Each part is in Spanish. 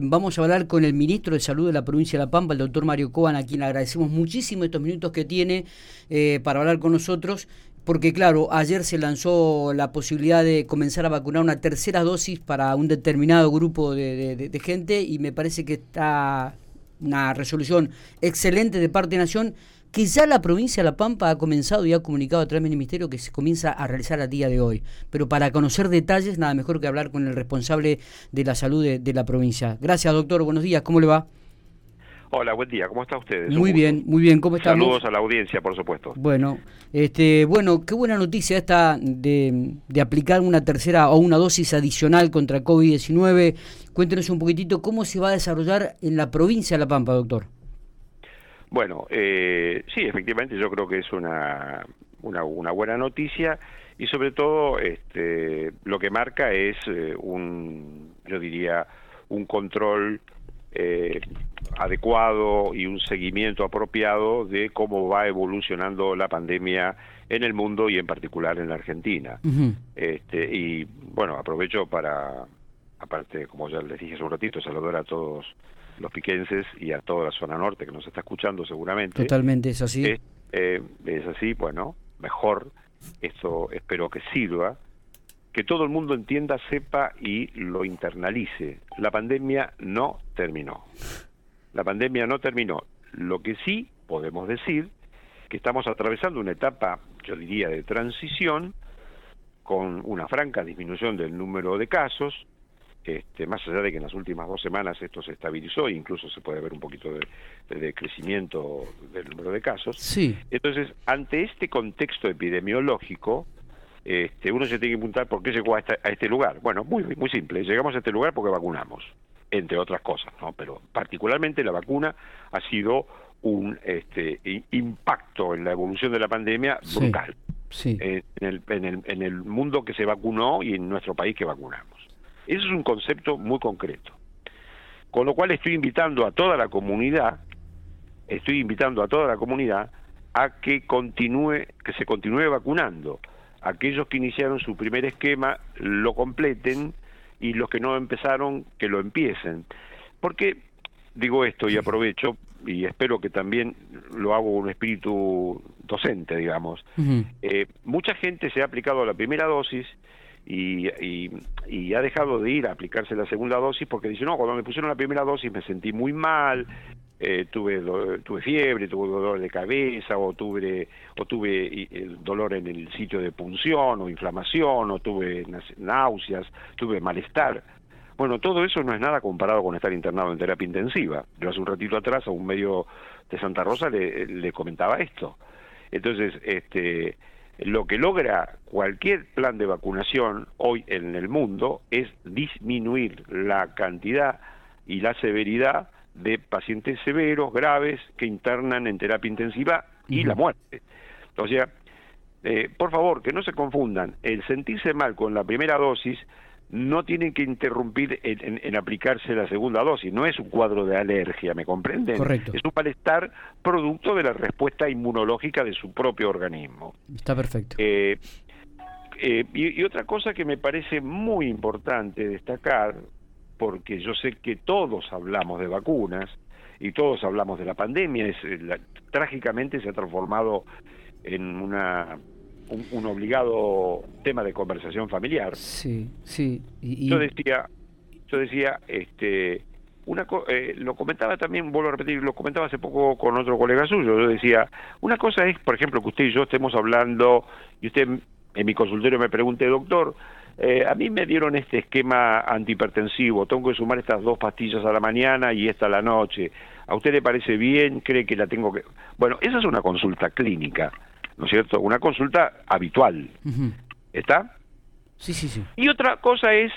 Vamos a hablar con el ministro de Salud de la provincia de La Pampa, el doctor Mario Coan, a quien agradecemos muchísimo estos minutos que tiene eh, para hablar con nosotros, porque claro, ayer se lanzó la posibilidad de comenzar a vacunar una tercera dosis para un determinado grupo de, gente y me parece que está una resolución excelente de parte de Nación que ya la provincia de La Pampa ha comenzado y ha comunicado a través del Ministerio que se comienza a realizar a día de hoy. Pero para conocer detalles, nada mejor que hablar con el responsable de la salud de, la provincia. Gracias, doctor. Buenos días. ¿Cómo le va? Hola, buen día. ¿Cómo está usted? Muy bien, muy bien. ¿Cómo estamos? Saludos a la audiencia, por supuesto. Bueno, este, bueno, qué buena noticia esta de, de aplicar una tercera o una dosis adicional contra COVID-19. Cuéntenos un poquitito cómo se va a desarrollar en la provincia de La Pampa, doctor. Bueno, eh, sí, efectivamente yo creo que es una, una, buena noticia y sobre todo este, lo que marca es eh, un, yo diría, un control eh, adecuado y un seguimiento apropiado de cómo va evolucionando la pandemia en el mundo y en particular en la Argentina. este, y bueno, aprovecho para, aparte, como ya les dije hace un ratito, saludar a todos los piquenses y a toda la zona norte que nos está escuchando seguramente. Totalmente, es así. Es, eh, es así, bueno, mejor, esto espero que sirva, que todo el mundo entienda, sepa y lo internalice. La pandemia no terminó. La pandemia no terminó. Lo que sí podemos decir que estamos atravesando una etapa, yo diría, de transición, con una franca disminución del número de casos, este, más allá de que en las últimas dos semanas esto se estabilizó e incluso se puede ver un poquito de, crecimiento del número de casos. Sí. Entonces, ante este contexto epidemiológico, este, uno se tiene que preguntar por qué llegó a, a este lugar. Bueno, muy, muy simple, llegamos a este lugar porque vacunamos, entre otras cosas, ¿no? Pero particularmente la vacuna ha sido un este, impacto en la evolución de la pandemia brutal. Sí. en, el, en, el, en el mundo que se vacunó y en nuestro país que vacunamos. Eso es un concepto muy concreto. Con lo cual estoy invitando a toda la comunidad, estoy invitando a toda la comunidad a que continúe, que se continúe vacunando. Aquellos que iniciaron su primer esquema lo completen y los que no empezaron que lo empiecen. Porque digo esto y aprovecho y espero que también lo hago con un espíritu docente, digamos. Eh, mucha gente se ha aplicado la primera dosis y, y, ha dejado de ir a aplicarse la segunda dosis porque dice, no, cuando me pusieron la primera dosis me sentí muy mal, eh, tuve, tuve fiebre, tuve dolor de cabeza o tuve, o tuve dolor en el sitio de punción o inflamación o tuve náuseas, tuve malestar. Bueno, todo eso no es nada comparado con estar internado en terapia intensiva. Yo hace un ratito atrás a un medio de Santa Rosa le comentaba esto. Entonces, este, lo que logra cualquier plan de vacunación hoy en el mundo es disminuir la cantidad y la severidad de pacientes severos, graves, que internan en terapia intensiva y la muerte. O sea, eh, por favor, que no se confundan, el sentirse mal con la primera dosis no tienen que interrumpir en, aplicarse la segunda dosis. No es un cuadro de alergia, ¿me comprenden? Correcto. Es un malestar producto de la respuesta inmunológica de su propio organismo. Está perfecto. Eh, eh, y, otra cosa que me parece muy importante destacar, porque yo sé que todos hablamos de vacunas y todos hablamos de la pandemia, es, eh, trágicamente se ha transformado en una un, obligado tema de conversación familiar. Sí, sí. Y, Yo decía, yo decía, este, una eh, lo comentaba también, vuelvo a repetir, lo comentaba hace poco con otro colega suyo. Yo decía, una cosa es, por ejemplo, que usted y yo estemos hablando y usted en mi consultorio me pregunte, doctor, eh, a mí me dieron este esquema antihipertensivo, tengo que sumar estas dos pastillas a la mañana y esta a la noche. ¿A usted le parece bien? ¿Cree que la tengo que...? Bueno, esa es una consulta clínica. ¿No es cierto? Una consulta habitual. ¿Está? Sí, sí, sí. Y otra cosa es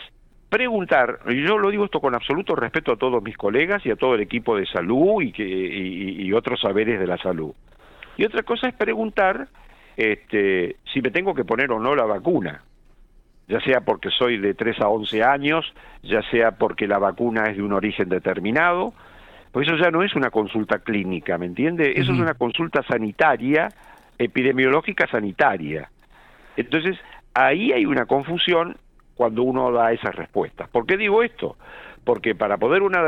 preguntar, y yo lo digo esto con absoluto respeto a todos mis colegas y a todo el equipo de salud y, que, y, otros saberes de la salud. Y otra cosa es preguntar este, si me tengo que poner o no la vacuna, ya sea porque soy de 3 a 11 años, ya sea porque la vacuna es de un origen determinado, pues eso ya no es una consulta clínica, ¿me entiende? Eso es una consulta sanitaria epidemiológica sanitaria. Entonces, ahí hay una confusión cuando uno da esas respuestas. ¿Por qué digo esto? porque para poder una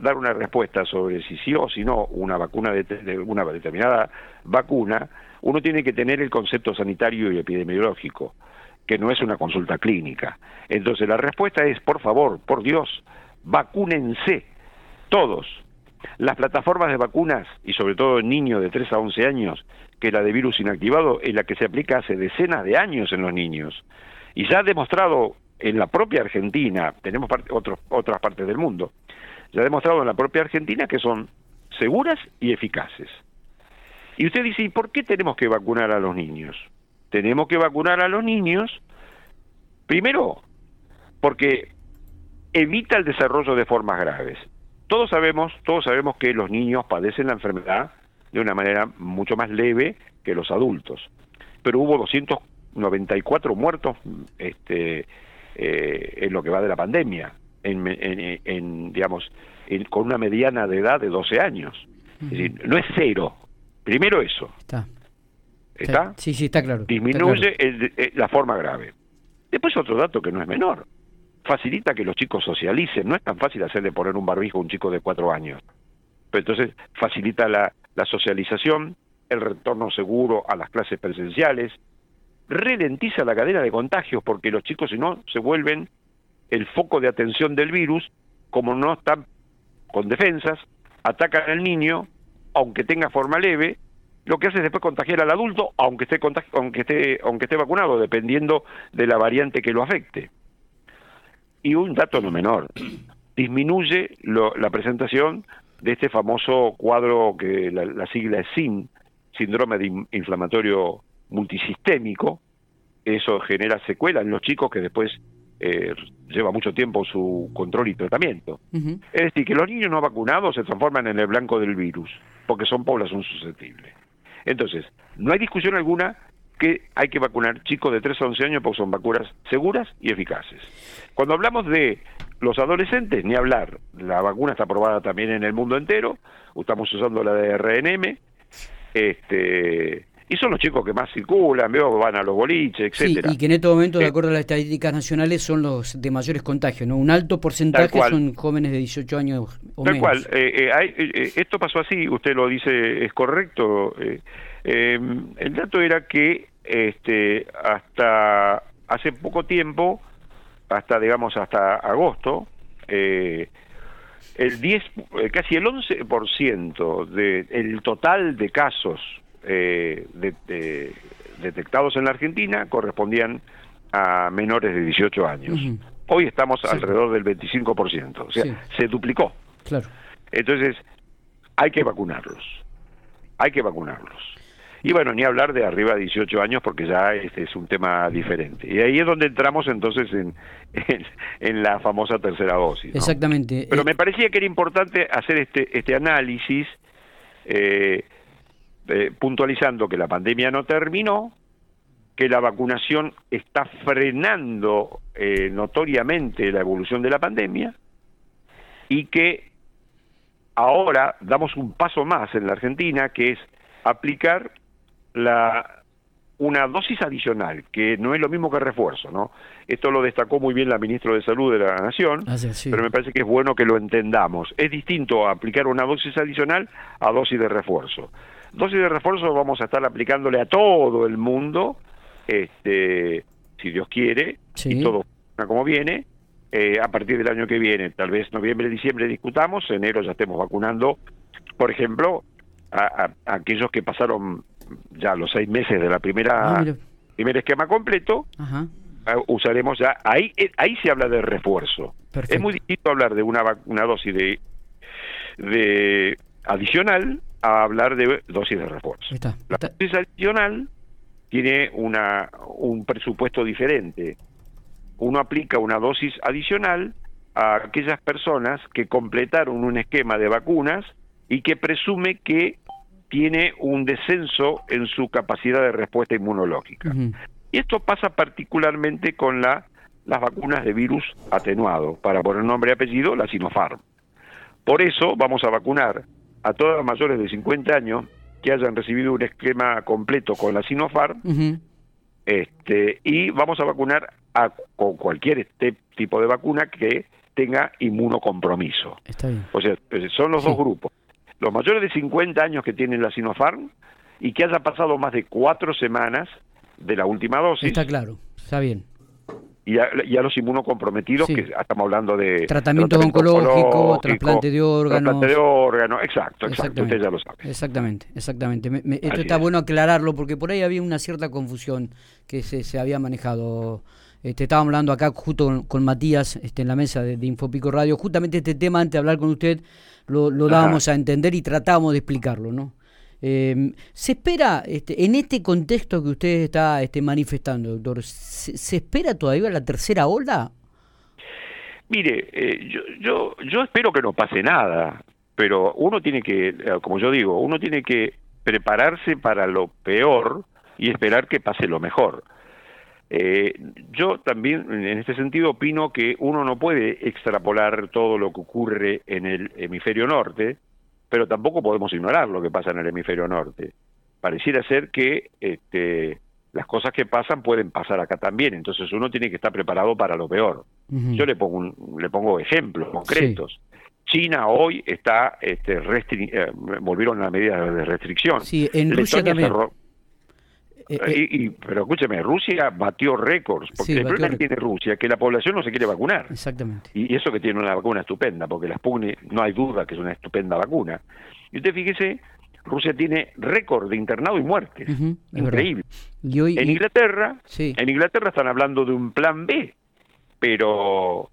dar una respuesta sobre si sí o si no una vacuna de, una determinada vacuna, uno tiene que tener el concepto sanitario y epidemiológico, que no es una consulta clínica. Entonces la respuesta es, por favor, por Dios, vacúnense, todos. Las plataformas de vacunas, y sobre todo en niños de 3 a 11 años, que la de virus inactivado es la que se aplica hace decenas de años en los niños. Y ya ha demostrado en la propia Argentina, tenemos otras partes del mundo, se ha demostrado en la propia Argentina que son seguras y eficaces. Y usted dice, ¿y por qué tenemos que vacunar a los niños? Tenemos que vacunar a los niños, primero, porque evita el desarrollo de formas graves. Todos sabemos, todos sabemos que los niños padecen la enfermedad de una manera mucho más leve que los adultos. Pero hubo 294 muertos este, eh, en lo que va de la pandemia, en, digamos, con una mediana de edad de 12 años. Es decir, no es cero. Primero eso. Está. ¿Está? Sí, sí, está claro. Disminuye eh, la forma grave. Después otro dato que no es menor. Facilita que los chicos socialicen. No es tan fácil hacerle poner un barbijo a un chico de cuatro años. Pero entonces facilita la, socialización, el retorno seguro a las clases presenciales, ralentiza la cadena de contagios porque los chicos si no se vuelven el foco de atención del virus, como no están con defensas, atacan al niño, aunque tenga forma leve, lo que hace es después contagiar al adulto, aunque esté, aunque esté, aunque esté vacunado, dependiendo de la variante que lo afecte. Y un dato no menor, disminuye la presentación de este famoso cuadro que la, la sigla es SIN, síndrome de inflamatorio multisistémico, eso genera secuelas en los chicos que después eh, lleva mucho tiempo su control y tratamiento. Es decir, que los niños no vacunados se transforman en el blanco del virus, porque son población susceptible. Entonces, no hay discusión alguna que hay que vacunar chicos de 3 a 11 años porque son vacunas seguras y eficaces. Cuando hablamos de los adolescentes, ni hablar, la vacuna está aprobada también en el mundo entero, estamos usando la de RNM, este, y son los chicos que más circulan, veo, van a los boliches, etcétera. Sí, y que en este momento, de acuerdo a las estadísticas nacionales, son los de mayores contagios, ¿no? Un alto porcentaje son jóvenes de 18 años o Tal cual. Eh, eh, eh, esto pasó así, usted lo dice, es correcto. el dato era que este, hasta hace poco tiempo, hasta, digamos, hasta agosto, el 10, casi el 11% del total de casos eh, de, detectados en la Argentina correspondían a menores de 18 años. Hoy estamos alrededor del 25%, o sea, se duplicó. Claro. Entonces, hay que vacunarlos. Hay que vacunarlos. Y bueno, ni hablar de arriba de 18 años porque ya este es un tema diferente. Y ahí es donde entramos entonces en, en, la famosa tercera dosis. Exactamente. Pero eh, me parecía que era importante hacer este, este análisis eh, eh, puntualizando que la pandemia no terminó, que la vacunación está frenando eh, notoriamente la evolución de la pandemia y que ahora damos un paso más en la Argentina, que es aplicar la una dosis adicional, que no es lo mismo que refuerzo, ¿no? Esto lo destacó muy bien la ministra de Salud de la Nación, ah, pero me parece que es bueno que lo entendamos. Es distinto aplicar una dosis adicional a dosis de refuerzo. Dosis de refuerzo vamos a estar aplicándole a todo el mundo, este, si Dios quiere, y todo como viene, eh, a partir del año que viene, tal vez noviembre, diciembre discutamos, enero ya estemos vacunando, por ejemplo, a, aquellos que pasaron ya los seis meses de la primera ah, primer esquema completo, eh, usaremos ya, ahí, eh, ahí se habla de refuerzo. Es muy distinto hablar de una, una dosis de, de adicional a hablar de dosis de refuerzo. La dosis adicional tiene una, un presupuesto diferente. Uno aplica una dosis adicional a aquellas personas que completaron un esquema de vacunas y que presume que tiene un descenso en su capacidad de respuesta inmunológica. Y esto pasa particularmente con la, las vacunas de virus atenuado, para poner nombre y apellido, la Sinopharm. Por eso vamos a vacunar a todas las mayores de 50 años que hayan recibido un esquema completo con la Sinopharm este, y vamos a vacunar a, con cualquier este tipo de vacuna que tenga inmunocompromiso. Está bien. O sea, son los dos grupos. Los mayores de 50 años que tienen la Sinopharm y que haya pasado más de cuatro semanas de la última dosis. Está claro, está bien y a, los inmunocomprometidos, que estamos hablando de... Tratamiento, oncológico, trasplante de órganos. Trasplante de órganos, exacto, exacto, usted ya lo sabe. Exactamente, exactamente. esto está bueno aclararlo porque por ahí había una cierta confusión que se, se había manejado. Este, estábamos hablando acá justo con, Matías este, en la mesa de, Infopico Radio. Justamente este tema, antes de hablar con usted, lo, lo dábamos a entender y tratábamos de explicarlo, ¿no? Eh, ¿Se espera, este, en este contexto que usted está este, manifestando, doctor, ¿se, espera todavía la tercera ola? Mire, eh, yo, yo, yo espero que no pase nada, pero uno tiene que, eh, como yo digo, uno tiene que prepararse para lo peor y esperar que pase lo mejor. Eh, yo también, en este sentido, opino que uno no puede extrapolar todo lo que ocurre en el hemisferio norte, pero tampoco podemos ignorar lo que pasa en el hemisferio norte. Pareciera ser que este, las cosas que pasan pueden pasar acá también, entonces uno tiene que estar preparado para lo peor. Yo le pongo, le pongo ejemplos concretos. China hoy está, este, eh, volvieron a la medida de restricción. Sí, en Rusia también. Eh, eh, y, pero escúcheme, Rusia batió récords, porque el problema que tiene Rusia es que la población no se quiere vacunar. Exactamente. Y eso que tiene una vacuna estupenda, porque la Sputnik no hay duda que es una estupenda vacuna. Y usted fíjese, Rusia tiene récord de internado y muertes. Increíble. en Inglaterra, en Inglaterra están hablando de un plan B, pero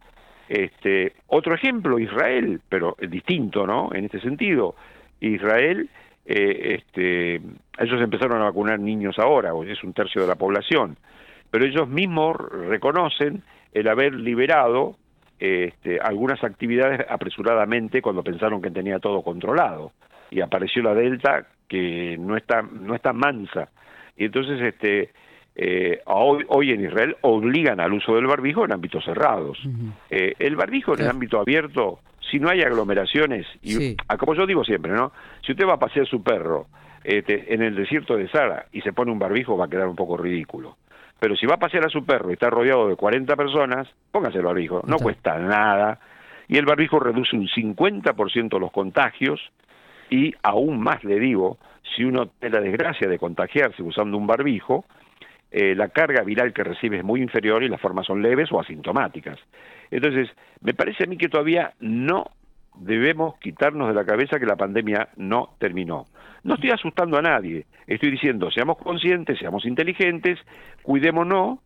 este otro ejemplo, Israel, pero distinto, ¿no? En este sentido, Israel eh, este, ellos empezaron a vacunar niños ahora, es un tercio de la población, pero ellos mismos reconocen el haber liberado este, algunas actividades apresuradamente cuando pensaron que tenía todo controlado y apareció la delta que no está no está mansa. Y entonces este eh, hoy, hoy en Israel obligan al uso del barbijo en ámbitos cerrados. Eh, el barbijo en el ámbito abierto si no hay aglomeraciones, y ah, como yo digo siempre, ¿no? Si usted va a pasear su perro este, en el desierto de Sara y se pone un barbijo, va a quedar un poco ridículo. Pero si va a pasear a su perro y está rodeado de 40 personas, póngase el barbijo, no cuesta nada. Y el barbijo reduce un 50% los contagios y aún más le digo, si uno tiene la desgracia de contagiarse usando un barbijo, eh, la carga viral que recibe es muy inferior y las formas son leves o asintomáticas. Entonces, me parece a mí que todavía no debemos quitarnos de la cabeza que la pandemia no terminó. No estoy asustando a nadie, estoy diciendo, seamos conscientes, seamos inteligentes, cuidémonos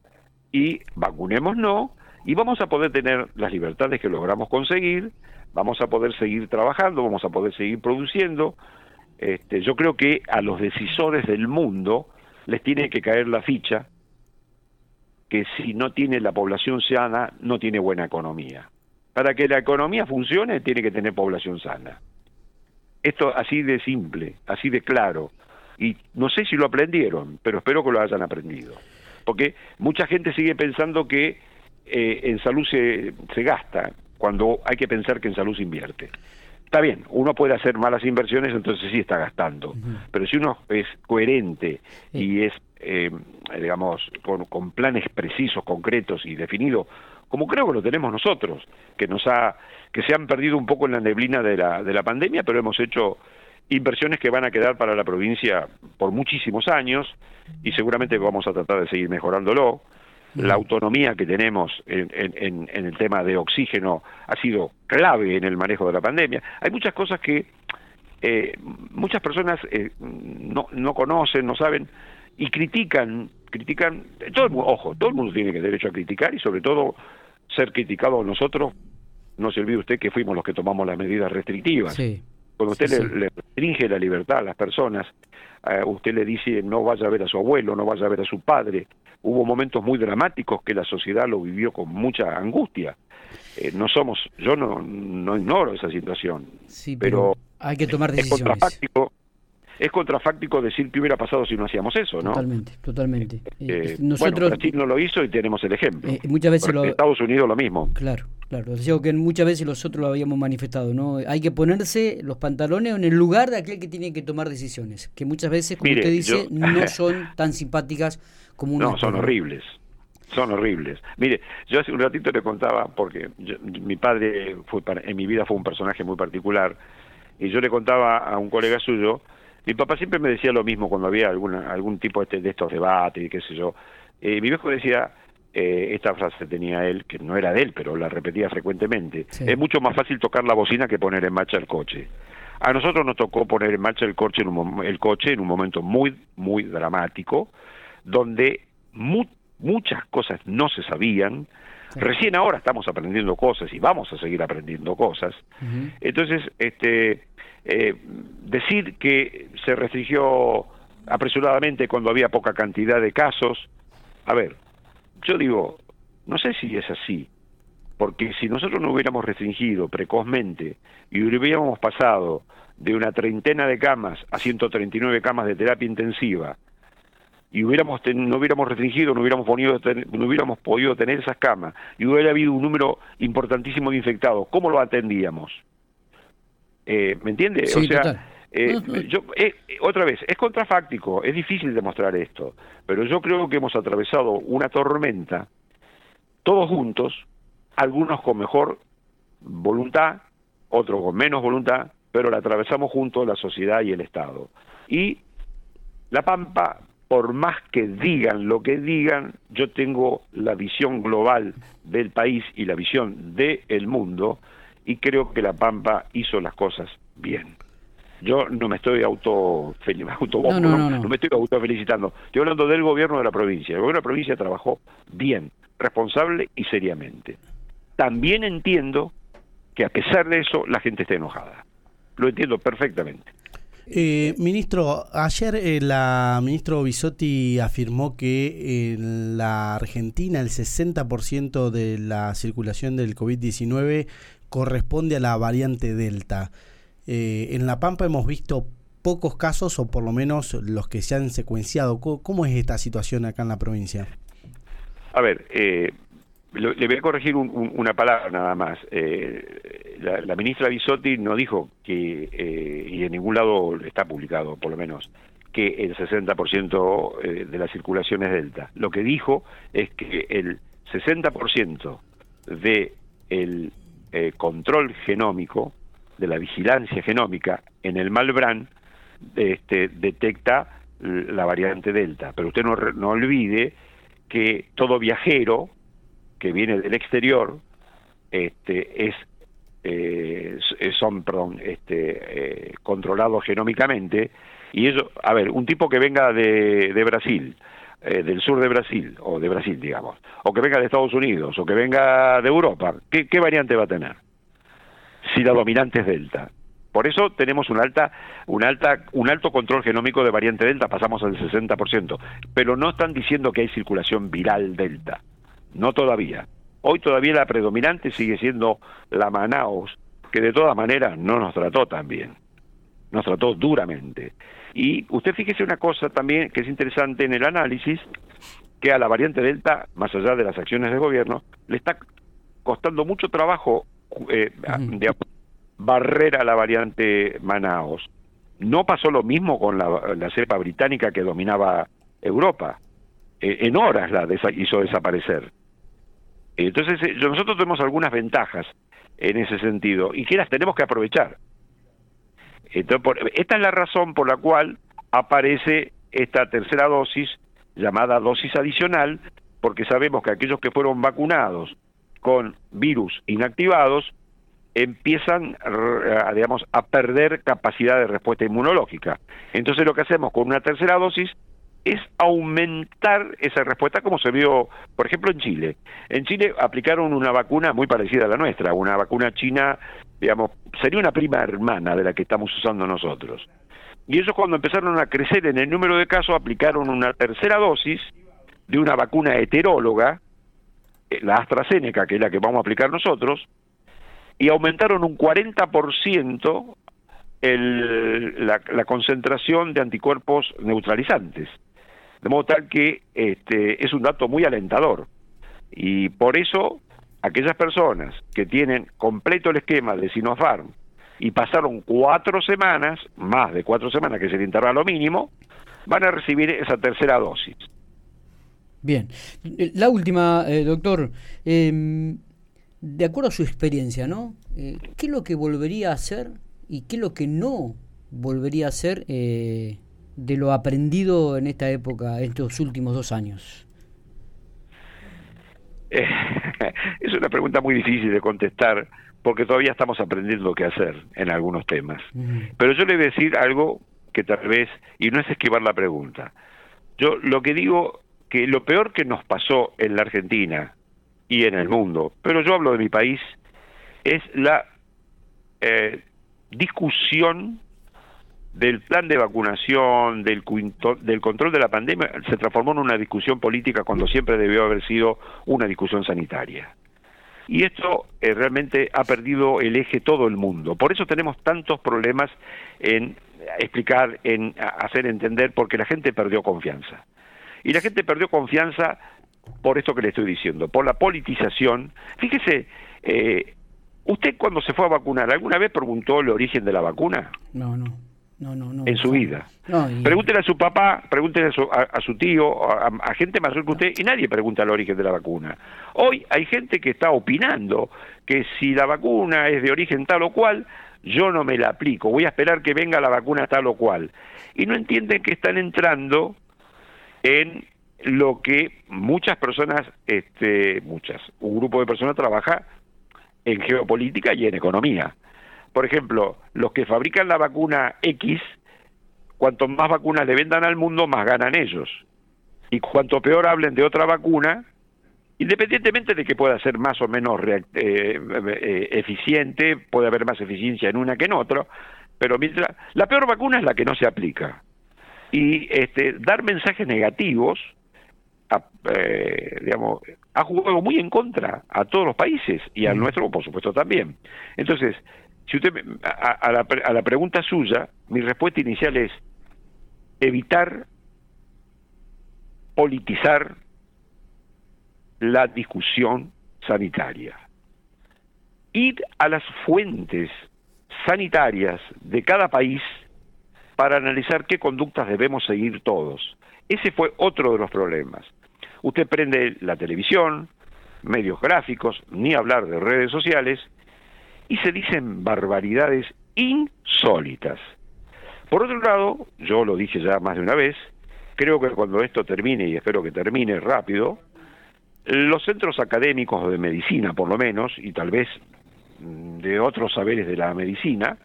y vacunémonos y vamos a poder tener las libertades que logramos conseguir, vamos a poder seguir trabajando, vamos a poder seguir produciendo. Este, yo creo que a los decisores del mundo les tiene que caer la ficha que si no tiene la población sana, no tiene buena economía. Para que la economía funcione, tiene que tener población sana. Esto así de simple, así de claro. Y no sé si lo aprendieron, pero espero que lo hayan aprendido. Porque mucha gente sigue pensando que eh, en salud se, se gasta, cuando hay que pensar que en salud se invierte. Está bien, uno puede hacer malas inversiones, entonces sí está gastando. Pero si uno es coherente y es eh, digamos, con, planes precisos, concretos y definidos, como creo que lo tenemos nosotros, que nos ha, que se han perdido un poco en la neblina de la, de la pandemia, pero hemos hecho inversiones que van a quedar para la provincia por muchísimos años y seguramente vamos a tratar de seguir mejorándolo. La autonomía que tenemos en, en, en, el tema de oxígeno ha sido clave en el manejo de la pandemia. Hay muchas cosas que eh, muchas personas eh, no, no conocen, no saben y critican, critican, todo el, ojo, todo el mundo tiene derecho a criticar y sobre todo ser criticado nosotros, no se olvide usted que fuimos los que tomamos las medidas restrictivas. Cuando usted le, restringe la libertad a las personas, eh, usted le dice no vaya a ver a su abuelo, no vaya a ver a su padre. Hubo momentos muy dramáticos que la sociedad lo vivió con mucha angustia. Eh, no somos, yo no, no ignoro esa situación, pero, hay que tomar decisiones es contrafáctico decir que hubiera pasado si no hacíamos eso, ¿no? Totalmente, totalmente. Eh, nosotros, Brasil no lo hizo y tenemos el ejemplo. Eh, muchas veces Estados Unidos lo mismo. Claro, claro. Digo que muchas veces nosotros lo habíamos manifestado, ¿no? Hay que ponerse los pantalones en el lugar de aquel que tiene que tomar decisiones, que muchas veces, como usted dice, no son tan simpáticas como. No, son horribles. son horribles. Mire, yo hace un ratito le contaba, porque mi padre fue en mi vida fue un personaje muy particular, y yo le contaba a un colega suyo, mi papá siempre me decía lo mismo cuando había alguna, algún tipo de, este, de estos debates y qué sé yo. Eh, mi viejo decía, eh, esta frase tenía él, que no era de él, pero la repetía frecuentemente, es mucho más fácil tocar la bocina que poner en marcha el coche. A nosotros nos tocó poner en marcha el coche en un, el coche en un momento muy, muy dramático, donde muchas cosas no se sabían, Recién ahora estamos aprendiendo cosas y vamos a seguir aprendiendo cosas. Entonces, este, eh, decir que se restringió apresuradamente cuando había poca cantidad de casos, a ver, yo digo, no sé si es así, porque si nosotros no hubiéramos restringido precozmente y hubiéramos pasado de una treintena de camas a 139 camas de terapia intensiva, y hubiéramos no hubiéramos restringido, no hubiéramos, podido tener, no hubiéramos podido tener esas camas y hubiera habido un número importantísimo de infectados, ¿cómo lo atendíamos? Eh, ¿Me entiende? o sea, eh, yo, eh, otra vez, es contrafáctico, es difícil demostrar esto, pero yo creo que hemos atravesado una tormenta, todos juntos, algunos con mejor voluntad, otros con menos voluntad, pero la atravesamos juntos la sociedad y el Estado. Y La Pampa por más que digan lo que digan, yo tengo la visión global del país y la visión del mundo y creo que La Pampa hizo las cosas bien. Yo no me estoy auto, auto no, no, no, me estoy auto felicitando. Estoy hablando del gobierno de la provincia. El gobierno de la provincia trabajó bien, responsable y seriamente. También entiendo que a pesar de eso la gente está enojada. Lo entiendo perfectamente. Eh, ministro, ayer eh, la ministro Bisotti afirmó que en la Argentina el 60% de la circulación del COVID-19 corresponde a la variante Delta. Eh, en La Pampa hemos visto pocos casos, o por lo menos los que se han secuenciado. ¿Cómo, es esta situación acá en la provincia? A ver, eh, le voy a corregir una palabra nada más. Eh, la, ministra Bisotti no dijo que, eh, y en ningún lado está publicado por lo menos, que el 60% eh, de la circulación es delta. Lo que dijo es que el 60% de el control genómico, de la vigilancia genómica en el Malbrán, este, detecta la variante delta. Pero usted no, no olvide que todo viajero que viene del exterior este, es eh, son perdón, este, eh, controlados genómicamente y eso, a ver, un tipo que venga de, de Brasil, eh, del sur de Brasil, o de Brasil, digamos, o que venga de Estados Unidos, o que venga de Europa, ¿qué, qué variante va a tener? Si la dominante es Delta. Por eso tenemos un alta, un alta, un alto control genómico de variante delta, pasamos al 60%, pero no están diciendo que hay circulación viral delta no todavía. Hoy todavía la predominante sigue siendo la Manaus, que de todas maneras no nos trató tan bien, nos trató duramente. Y usted fíjese una cosa también que es interesante en el análisis, que a la variante Delta, más allá de las acciones del gobierno, le está costando mucho trabajo eh, de barrer a la variante Manaus. No pasó lo mismo con la, la cepa británica que dominaba Europa. Eh, en horas la hizo desaparecer. Entonces, eh, nosotros tenemos algunas ventajas en ese sentido y que las tenemos que aprovechar. Entonces, esta es la razón por la cual aparece esta tercera dosis llamada dosis adicional, porque sabemos que aquellos que fueron vacunados con virus inactivados empiezan, digamos, a perder capacidad de respuesta inmunológica. Entonces lo que hacemos con una tercera dosis es aumentar esa respuesta como se vio, por ejemplo, en Chile. En Chile aplicaron una vacuna muy parecida a la nuestra, una vacuna china, digamos, sería una prima hermana de la que estamos usando nosotros. Y ellos cuando empezaron a crecer en el número de casos aplicaron una tercera dosis de una vacuna heteróloga, eh, la AstraZeneca, que es la que vamos a aplicar nosotros, y aumentaron un 40% el, la, la concentración de anticuerpos neutralizantes. De modo tal que este, es un dato muy alentador. Y por eso aquellas personas que tienen completo el esquema de Sinopharm y pasaron cuatro semanas, más de cuatro semanas, que es el intervalo mínimo, van a recibir esa tercera dosis. Bien. La última, eh, doctor. Em, de acuerdo a su experiencia, ¿no? Eh, ¿Qué es lo que volvería a hacer y qué es lo que no volvería a hacer eh, de lo aprendido en esta época, estos últimos dos años? es una pregunta muy difícil de contestar porque todavía estamos aprendiendo qué hacer en algunos temas. Pero yo le voy a decir algo que tal vez, y no es esquivar la pregunta, yo lo que digo que lo peor que nos pasó en la Argentina y en el mundo, pero yo hablo de mi país, es la eh, discusión del plan de vacunación, del, del control de la pandemia, se transformó en una discusión política cuando siempre debió haber sido una discusión sanitaria. Y esto eh, realmente ha perdido el eje todo el mundo. Por eso tenemos tantos problemas en explicar, en hacer entender, porque la gente perdió confianza. Y la gente perdió confianza por esto que le estoy diciendo, por la politización. Fíjese, eh, ¿usted cuando se fue a vacunar, alguna vez preguntó el origen de la vacuna? No, no. No, no, no, en su vida. Pregúntele a su papá, pregúntele a su, tío, a, gente mayor que usted, y nadie pregunta el origen de la vacuna. Hoy hay gente que está opinando que si la vacuna es de origen tal o cual, yo no me la aplico, voy a esperar que venga la vacuna tal o cual. Y no entienden que están entrando en lo que muchas personas, este, muchas, un grupo de personas trabaja en geopolítica y en economía. Por ejemplo, los que fabrican la vacuna X, cuanto más vacunas le vendan al mundo, más ganan ellos. Y cuanto peor hablen de otra vacuna, independientemente de que pueda ser más o menos eh, eh, eficiente, puede haber más eficiencia en una que en otra, pero mientras la peor vacuna es la que no se aplica. Y este, dar mensajes negativos, eh, digamos, ha jugado muy en contra a todos los países y al nuestro, por supuesto, también. Entonces, si usted a, la, a la pregunta suya, mi respuesta inicial es evitar politizar la discusión sanitaria. Ir a las fuentes sanitarias de cada país para analizar qué conductas debemos seguir todos. Ese fue otro de los problemas. Usted prende la televisión, medios gráficos, ni hablar de redes sociales, y se dicen barbaridades insólitas. Por otro lado, yo lo dije ya más de una vez, creo que cuando esto termine, y espero que termine rápido, los centros académicos de medicina, por lo menos, y tal vez mm, de otros saberes de la medicina,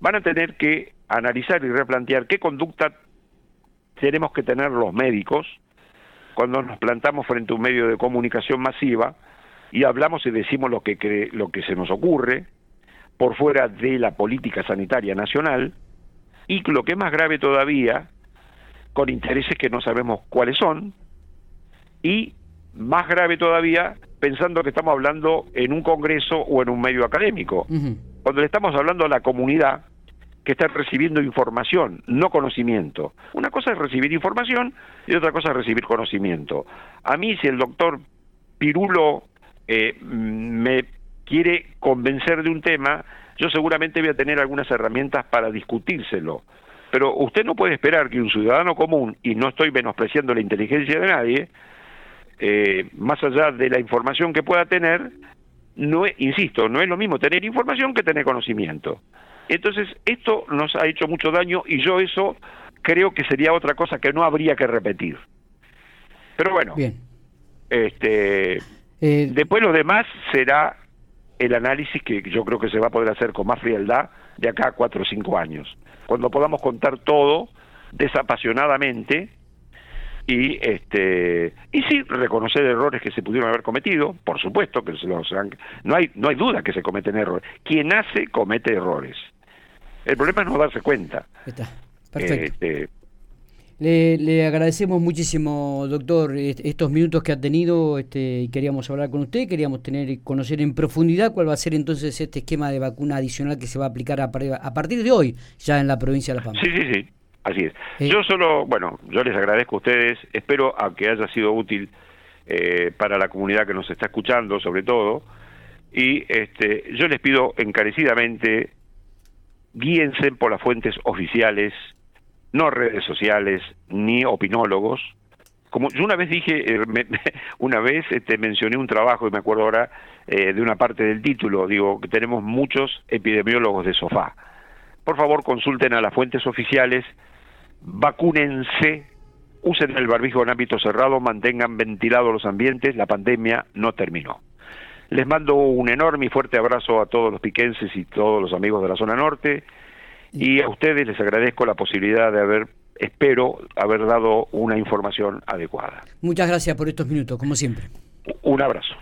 van a tener que analizar y replantear qué conducta tenemos que tener los médicos cuando nos plantamos frente a un medio de comunicación masiva y hablamos y decimos lo que, lo que se nos ocurre por fuera de la política sanitaria nacional y lo que es más grave todavía, con intereses que no sabemos cuáles son y más grave todavía pensando que estamos hablando en un congreso o en un medio académico, cuando le estamos hablando a la comunidad que está recibiendo información, no conocimiento. Una cosa es recibir información y otra cosa es recibir conocimiento. A mí si el doctor Pirulo eh, me quiere convencer de un tema, yo seguramente voy a tener algunas herramientas para discutírselo. Pero usted no puede esperar que un ciudadano común, y no estoy menospreciando la inteligencia de nadie, eh, más allá de la información que pueda tener, no insisto, no es lo mismo tener información que tener conocimiento. Entonces, esto nos ha hecho mucho daño y yo eso creo que sería otra cosa que no habría que repetir. Pero bueno, Bien. este eh, después lo demás será el análisis que yo creo que se va a poder hacer con más frialdad de acá a cuatro o cinco años, cuando podamos contar todo desapasionadamente y este y sí reconocer errores que se pudieron haber cometido por supuesto que se los no hay no hay duda que se cometen errores. Quien hace comete errores. El problema es no darse cuenta. Está. perfecto. Este, le, le, agradecemos muchísimo, doctor, estos minutos que ha tenido este, queríamos hablar con usted, queríamos tener conocer en profundidad cuál va a ser entonces este esquema de vacuna adicional que se va a aplicar a, a partir de hoy ya en la provincia de La Pampa. Sí, sí, sí. Así es. Eh, yo solo, bueno, yo les agradezco a ustedes, espero a que haya sido útil eh, para la comunidad que nos está escuchando, sobre todo, y este, yo les pido encarecidamente, guíense por las fuentes oficiales, no redes sociales ni opinólogos, como yo una vez dije, eh, una vez este, mencioné un trabajo, y me acuerdo ahora eh, de una parte del título, digo que tenemos muchos epidemiólogos de sofá. Por favor, consulten a las fuentes oficiales, vacúnense, usen el barbijo en ámbito cerrado, mantengan ventilados los ambientes, la pandemia no terminó. Les mando un enorme y fuerte abrazo a todos los piquenses y todos los amigos de la zona norte y a ustedes les agradezco la posibilidad de haber espero haber dado una información adecuada. Muchas gracias por estos minutos, como siempre. Un abrazo.